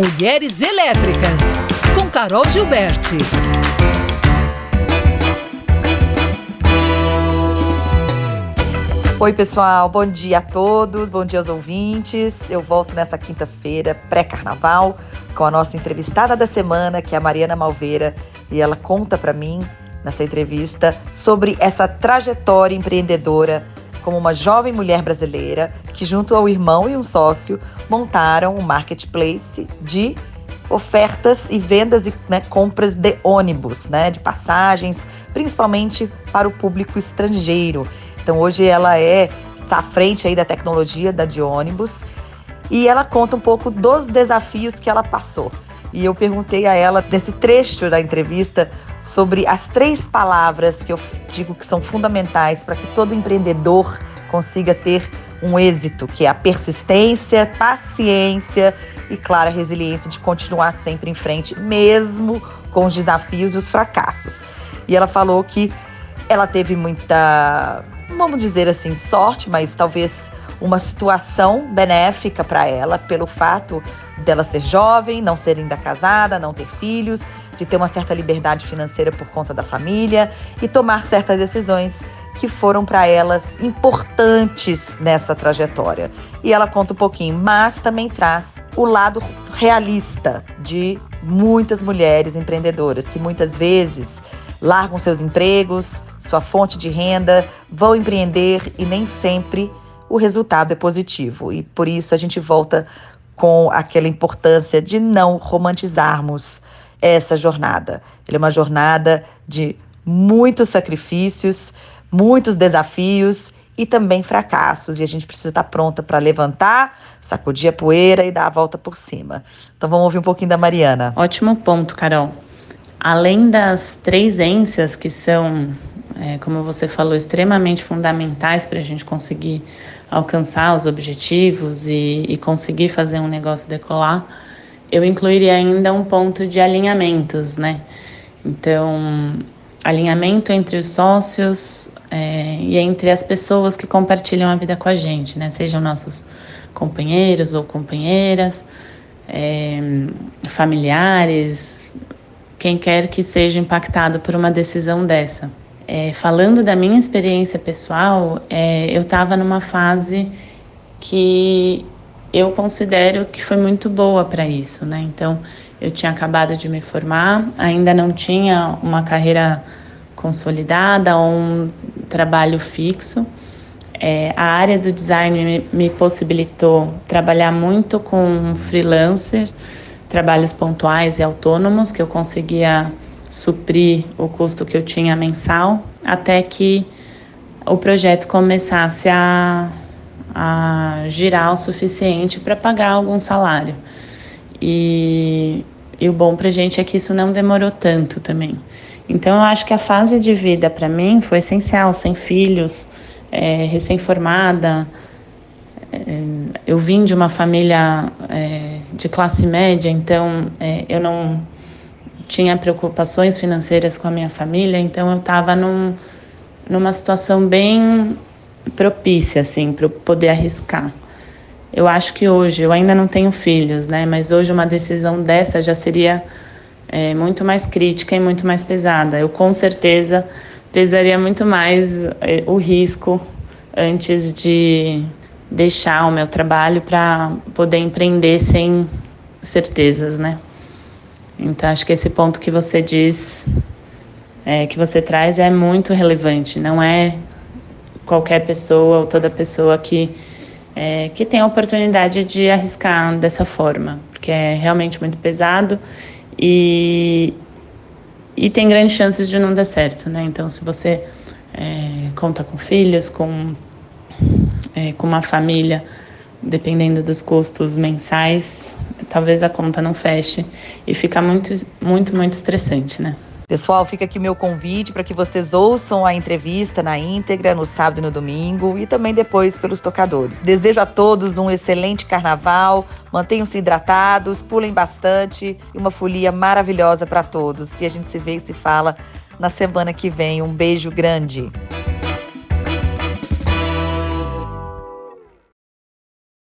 Mulheres Elétricas, com Carol Gilberti. Oi, pessoal, bom dia a todos, bom dia aos ouvintes. Eu volto nessa quinta-feira, pré-carnaval, com a nossa entrevistada da semana, que é a Mariana Malveira, e ela conta para mim, nessa entrevista, sobre essa trajetória empreendedora como uma jovem mulher brasileira que, junto ao irmão e um sócio, montaram um marketplace de ofertas e vendas e né, compras de ônibus, né, de passagens, principalmente para o público estrangeiro. Então hoje ela é está à frente aí da tecnologia da de ônibus e ela conta um pouco dos desafios que ela passou. E eu perguntei a ela desse trecho da entrevista sobre as três palavras que eu digo que são fundamentais para que todo empreendedor consiga ter um êxito, que é a persistência, paciência e, claro, a resiliência de continuar sempre em frente, mesmo com os desafios e os fracassos. E ela falou que ela teve muita vamos dizer assim, sorte, mas talvez uma situação benéfica para ela pelo fato dela ser jovem, não ser ainda casada, não ter filhos, de ter uma certa liberdade financeira por conta da família e tomar certas decisões que foram para elas importantes nessa trajetória. E ela conta um pouquinho, mas também traz o lado realista de muitas mulheres empreendedoras que muitas vezes largam seus empregos, sua fonte de renda, vão empreender e nem sempre o resultado é positivo. E por isso a gente volta com aquela importância de não romantizarmos essa jornada. Ela é uma jornada de muitos sacrifícios, muitos desafios e também fracassos. E a gente precisa estar pronta para levantar, sacudir a poeira e dar a volta por cima. Então vamos ouvir um pouquinho da Mariana. Ótimo ponto, Carol. Além das três ênsias que são é, como você falou, extremamente fundamentais para a gente conseguir alcançar os objetivos e, e conseguir fazer um negócio decolar, eu incluiria ainda um ponto de alinhamentos, né? Então, alinhamento entre os sócios é, e entre as pessoas que compartilham a vida com a gente, né? Sejam nossos companheiros ou companheiras, é, familiares, quem quer que seja impactado por uma decisão dessa. É, falando da minha experiência pessoal, é, eu estava numa fase que eu considero que foi muito boa para isso, né? Então, eu tinha acabado de me formar, ainda não tinha uma carreira consolidada ou um trabalho fixo. É, a área do design me, me possibilitou trabalhar muito com freelancer, trabalhos pontuais e autônomos que eu conseguia suprir o custo que eu tinha mensal, até que o projeto começasse a, a girar o suficiente para pagar algum salário. E, e o bom para a gente é que isso não demorou tanto também. Então eu acho que a fase de vida para mim foi essencial, sem filhos, é, recém-formada. É, eu vim de uma família é, de classe média, então é, eu não tinha preocupações financeiras com a minha família, então eu estava num, numa situação bem propícia, assim, para eu poder arriscar. Eu acho que hoje, eu ainda não tenho filhos, né? Mas hoje uma decisão dessa já seria é, muito mais crítica e muito mais pesada. Eu com certeza pesaria muito mais é, o risco antes de deixar o meu trabalho para poder empreender sem certezas, né? Então, acho que esse ponto que você diz, é, que você traz, é muito relevante. Não é qualquer pessoa ou toda pessoa que, é, que tem a oportunidade de arriscar dessa forma, porque é realmente muito pesado e, e tem grandes chances de não dar certo, né? Então, se você é, conta com filhos, com, é, com uma família, dependendo dos custos mensais, talvez a conta não feche e fica muito, muito, muito estressante, né? Pessoal, fica aqui meu convite para que vocês ouçam a entrevista na íntegra no sábado e no domingo e também depois pelos tocadores. Desejo a todos um excelente carnaval, mantenham-se hidratados, pulem bastante e uma folia maravilhosa para todos. E a gente se vê e se fala na semana que vem. Um beijo grande.